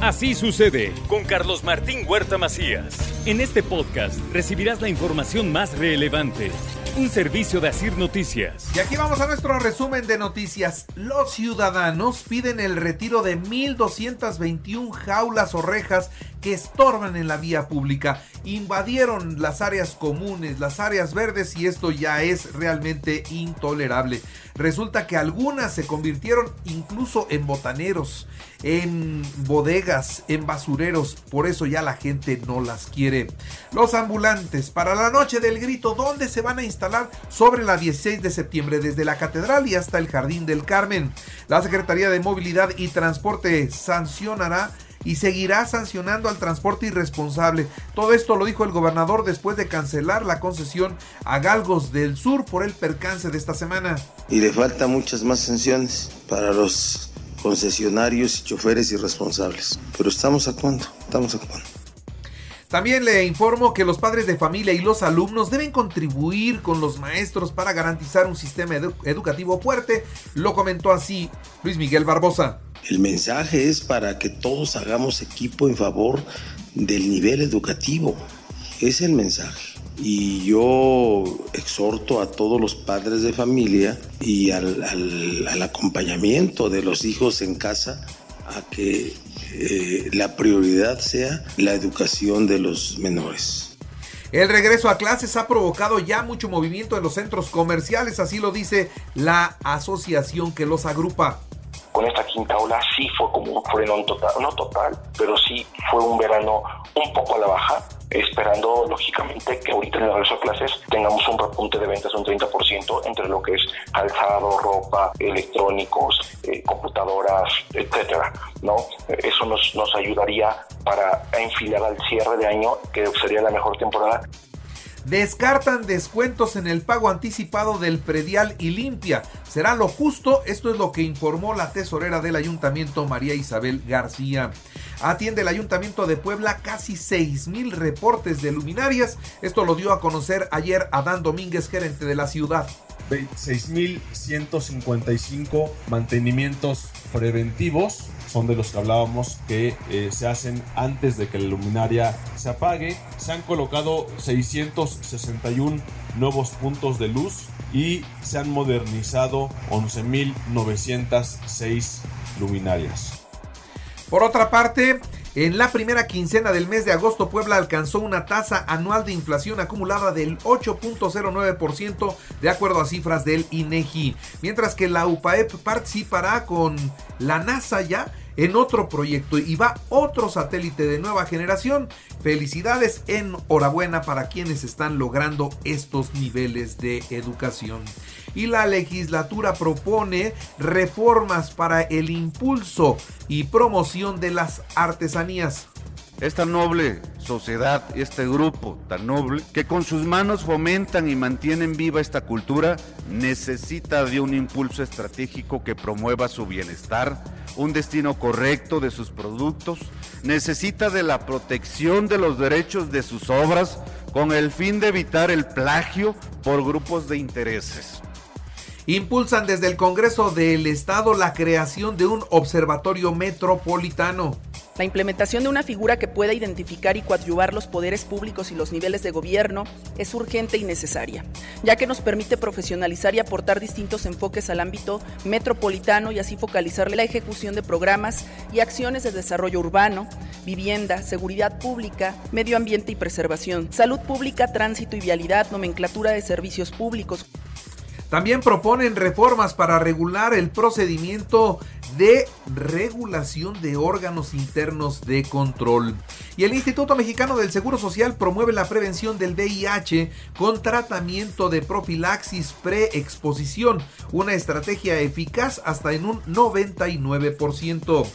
Así sucede con Carlos Martín Huerta Macías. En este podcast recibirás la información más relevante. Un servicio de Asir Noticias. Y aquí vamos a nuestro resumen de noticias. Los ciudadanos piden el retiro de 1.221 jaulas o rejas que estorban en la vía pública. Invadieron las áreas comunes, las áreas verdes y esto ya es realmente intolerable. Resulta que algunas se convirtieron incluso en botaneros, en bodegas, en basureros. Por eso ya la gente no las quiere. Los ambulantes para la noche del grito, ¿dónde se van a instalar? Sobre la 16 de septiembre, desde la catedral y hasta el Jardín del Carmen. La Secretaría de Movilidad y Transporte sancionará y seguirá sancionando al transporte irresponsable. Todo esto lo dijo el gobernador después de cancelar la concesión a Galgos del Sur por el percance de esta semana. Y le faltan muchas más sanciones para los concesionarios y choferes irresponsables. Pero estamos actuando, estamos actuando. También le informo que los padres de familia y los alumnos deben contribuir con los maestros para garantizar un sistema educativo fuerte. Lo comentó así Luis Miguel Barbosa. El mensaje es para que todos hagamos equipo en favor del nivel educativo. Es el mensaje. Y yo exhorto a todos los padres de familia y al, acompañamiento de los hijos en casa a que eh, la prioridad sea la educación de los menores. El regreso a clases ha provocado ya mucho movimiento en los centros comerciales, así lo dice la asociación que los agrupa con esta quinta ola sí fue como un freno total, no total, pero sí fue un verano un poco a la baja, esperando lógicamente que ahorita en el regreso a clases tengamos un repunte de ventas de un 30% entre lo que es calzado, ropa, electrónicos, eh, computadoras, etcétera, ¿no? Eso nos, nos ayudaría para enfilar al cierre de año, que sería la mejor temporada. Descartan descuentos en el pago anticipado del predial y limpia. Será lo justo, esto es lo que informó la tesorera del ayuntamiento María Isabel García. Atiende el ayuntamiento de Puebla casi 6 mil reportes de luminarias. Esto lo dio a conocer ayer Adán Domínguez, gerente de la ciudad. 6.155 mantenimientos preventivos son de los que hablábamos que eh, se hacen antes de que la luminaria se apague. Se han colocado 661 nuevos puntos de luz y se han modernizado 11.906 luminarias. Por otra parte, en la primera quincena del mes de agosto, Puebla alcanzó una tasa anual de inflación acumulada del 8.09% de acuerdo a cifras del INEGI, mientras que la UPAEP participará con la NASA ya en otro proyecto y va otro satélite de nueva generación. Felicidades, enhorabuena para quienes están logrando estos niveles de educación. Y la legislatura propone reformas para el impulso y promoción de las artesanías. Esta noble sociedad, este grupo tan noble, que con sus manos fomentan y mantienen viva esta cultura, necesita de un impulso estratégico que promueva su bienestar, un destino correcto de sus productos, necesita de la protección de los derechos de sus obras con el fin de evitar el plagio por grupos de intereses. Impulsan desde el Congreso del Estado la creación de un observatorio metropolitano. La implementación de una figura que pueda identificar y coadyuvar los poderes públicos y los niveles de gobierno es urgente y necesaria, ya que nos permite profesionalizar y aportar distintos enfoques al ámbito metropolitano y así focalizar la ejecución de programas y acciones de desarrollo urbano, vivienda, seguridad pública, medio ambiente y preservación, salud pública, tránsito y vialidad, nomenclatura de servicios públicos. También proponen reformas para regular el procedimiento de regulación de órganos internos de control. Y el Instituto Mexicano del Seguro Social promueve la prevención del VIH con tratamiento de profilaxis preexposición, una estrategia eficaz hasta en un 99%.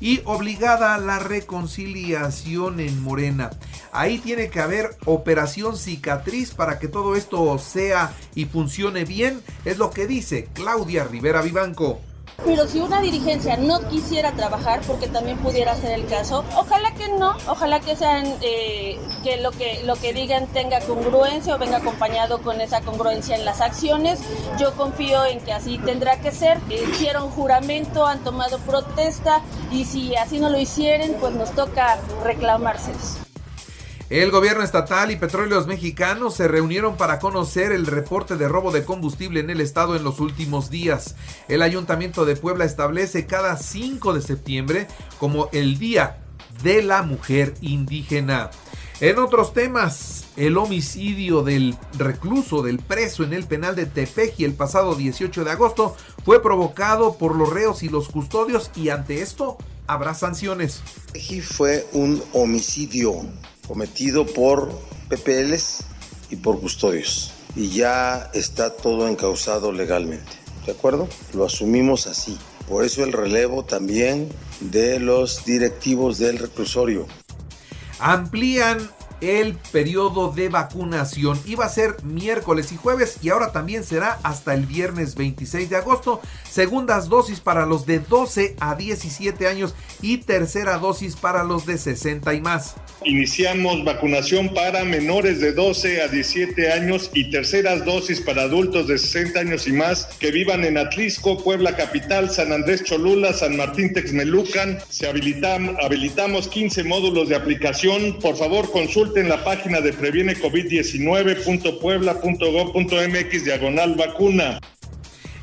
y obligada a la reconciliación en Morena. Ahí tiene que haber operación cicatriz para que todo esto sea y funcione bien, es lo que dice Claudia Rivera Vivanco. Pero si una dirigencia no quisiera trabajar, porque también pudiera ser el caso, ojalá que no, ojalá que sean eh, que lo que lo que digan tenga congruencia o venga acompañado con esa congruencia en las acciones. Yo confío en que así tendrá que ser. Hicieron juramento, han tomado protesta y si así no lo hicieran, pues nos toca reclamárselos. El gobierno estatal y petróleos mexicanos se reunieron para conocer el reporte de robo de combustible en el estado en los últimos días. El ayuntamiento de Puebla establece cada 5 de septiembre como el Día de la Mujer Indígena. En otros temas, el homicidio del recluso, del preso en el penal de Tepeji el pasado 18 de agosto fue provocado por los reos y los custodios y ante esto habrá sanciones. Tepeji fue un homicidio cometido por PPLs y por custodios. Y ya está todo encausado legalmente. ¿De acuerdo? Lo asumimos así. Por eso el relevo también de los directivos del reclusorio. Amplían el periodo de vacunación. Iba a ser miércoles y jueves y ahora también será hasta el viernes 26 de agosto. Segundas dosis para los de 12 a 17 años y tercera dosis para los de 60 y más. Iniciamos vacunación para menores de 12 a 17 años y terceras dosis para adultos de 60 años y más que vivan en Atlisco, Puebla Capital, San Andrés Cholula, San Martín Texmelucan. Se habilitam, habilitamos 15 módulos de aplicación. Por favor, consulten la página de previenecovid19.puebla.gov.mx diagonal vacuna.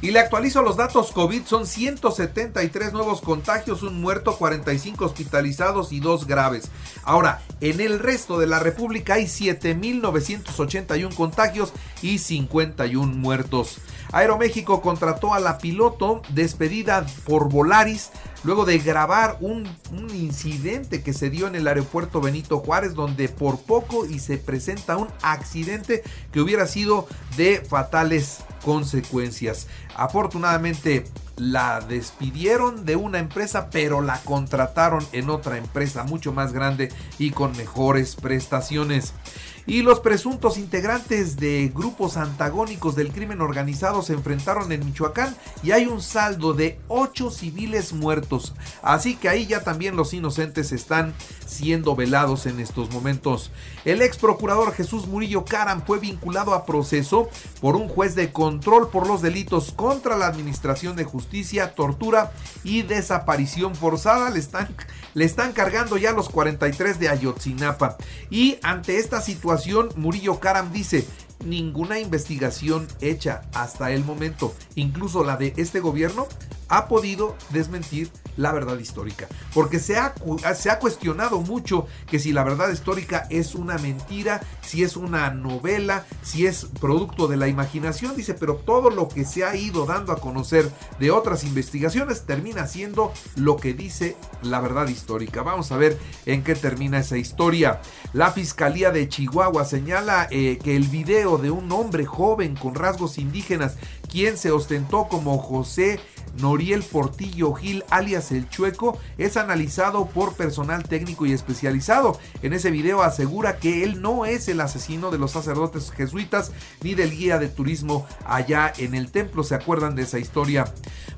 Y le actualizo los datos COVID, son 173 nuevos contagios, un muerto, 45 hospitalizados y dos graves. Ahora, en el resto de la República hay 7.981 contagios y 51 muertos. Aeroméxico contrató a la piloto despedida por Volaris luego de grabar un, incidente que se dio en el aeropuerto Benito Juárez donde por poco y se presenta un accidente que hubiera sido de fatales consecuencias. Afortunadamente la despidieron de una empresa, pero la contrataron en otra empresa mucho más grande y con mejores prestaciones. Y los presuntos integrantes de grupos antagónicos del crimen organizado se enfrentaron en Michoacán y hay un saldo de 8 civiles muertos. Así que ahí ya también los inocentes están siendo velados en estos momentos. El ex procurador Jesús Murillo Caram fue vinculado a proceso por un juez de control por los delitos contra la administración de justicia, tortura y desaparición forzada. Le están, le están cargando ya los 43 de Ayotzinapa. Y ante esta situación, Murillo Karam dice, ninguna investigación hecha hasta el momento, incluso la de este gobierno, ha podido desmentir la verdad histórica. Porque se ha, se ha cuestionado mucho que si la verdad histórica es una mentira, si es una novela, si es producto de la imaginación, dice, pero todo lo que se ha ido dando a conocer de otras investigaciones termina siendo lo que dice la verdad histórica. Vamos a ver en qué termina esa historia. La Fiscalía de Chihuahua señala eh, que el video de un hombre joven con rasgos indígenas, quien se ostentó como José Noriel Portillo Gil, alias El Chueco, es analizado por personal técnico y especializado. En ese video asegura que él no es el asesino de los sacerdotes jesuitas ni del guía de turismo allá en el templo. ¿Se acuerdan de esa historia?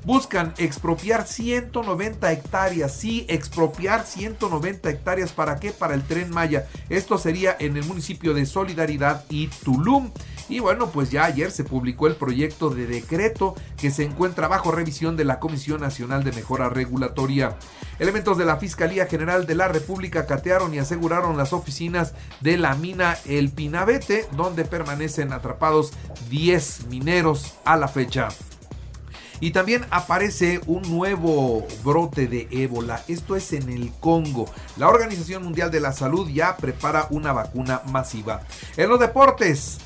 Buscan expropiar 190 hectáreas. Sí, expropiar 190 hectáreas. ¿Para qué? Para el tren Maya. Esto sería en el municipio de Solidaridad y Tulum. Y bueno, pues ya ayer se publicó el proyecto de decreto que se encuentra bajo revisión de la Comisión Nacional de Mejora Regulatoria. Elementos de la Fiscalía General de la República catearon y aseguraron las oficinas de la mina El Pinabete, donde permanecen atrapados 10 mineros a la fecha. Y también aparece un nuevo brote de ébola. Esto es en el Congo. La Organización Mundial de la Salud ya prepara una vacuna masiva. En los deportes.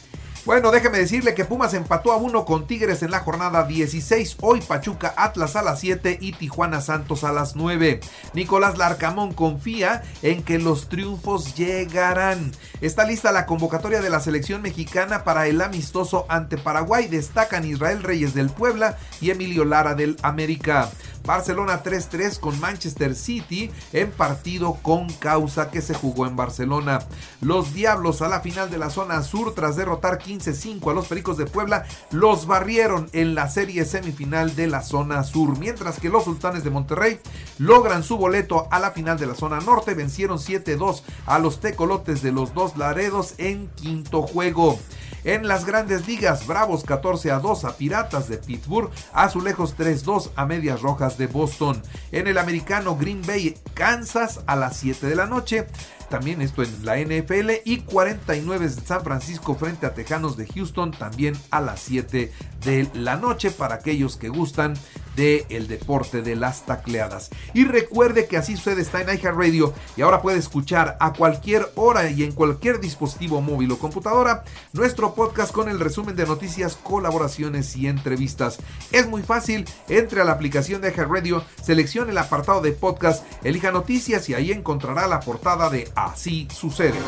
Bueno, déjeme decirle que Pumas empató a uno con Tigres en la jornada 16. Hoy Pachuca Atlas a las 7 y Tijuana Santos a las 9. Nicolás Larcamón confía en que los triunfos llegarán. Está lista la convocatoria de la selección mexicana para el amistoso ante Paraguay. Destacan Israel Reyes del Puebla y Emilio Lara del América. Barcelona 3-3 con Manchester City en partido con causa que se jugó en Barcelona. Los Diablos a la final de la zona sur tras derrotar 15-5 a los Pericos de Puebla los barrieron en la serie semifinal de la zona sur, mientras que los Sultanes de Monterrey logran su boleto a la final de la zona norte, vencieron 7-2 a los Tecolotes de los dos Laredos en quinto juego. En las grandes ligas, Bravos 14 a 2 a Piratas de Pittsburgh, Azulejos 3-2 a Medias Rojas de Boston. En el americano Green Bay, Kansas a las 7 de la noche. También esto en la NFL y 49 de San Francisco frente a Tejanos de Houston también a las 7 de la noche para aquellos que gustan del el deporte de las tacleadas. Y recuerde que así sucede está en Radio y ahora puede escuchar a cualquier hora y en cualquier dispositivo móvil o computadora nuestro podcast con el resumen de noticias, colaboraciones y entrevistas. Es muy fácil, entre a la aplicación de Radio seleccione el apartado de podcast, elija noticias y ahí encontrará la portada de Así sucede.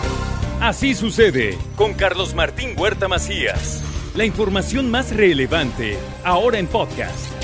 Así sucede con Carlos Martín Huerta Macías. La información más relevante ahora en podcast.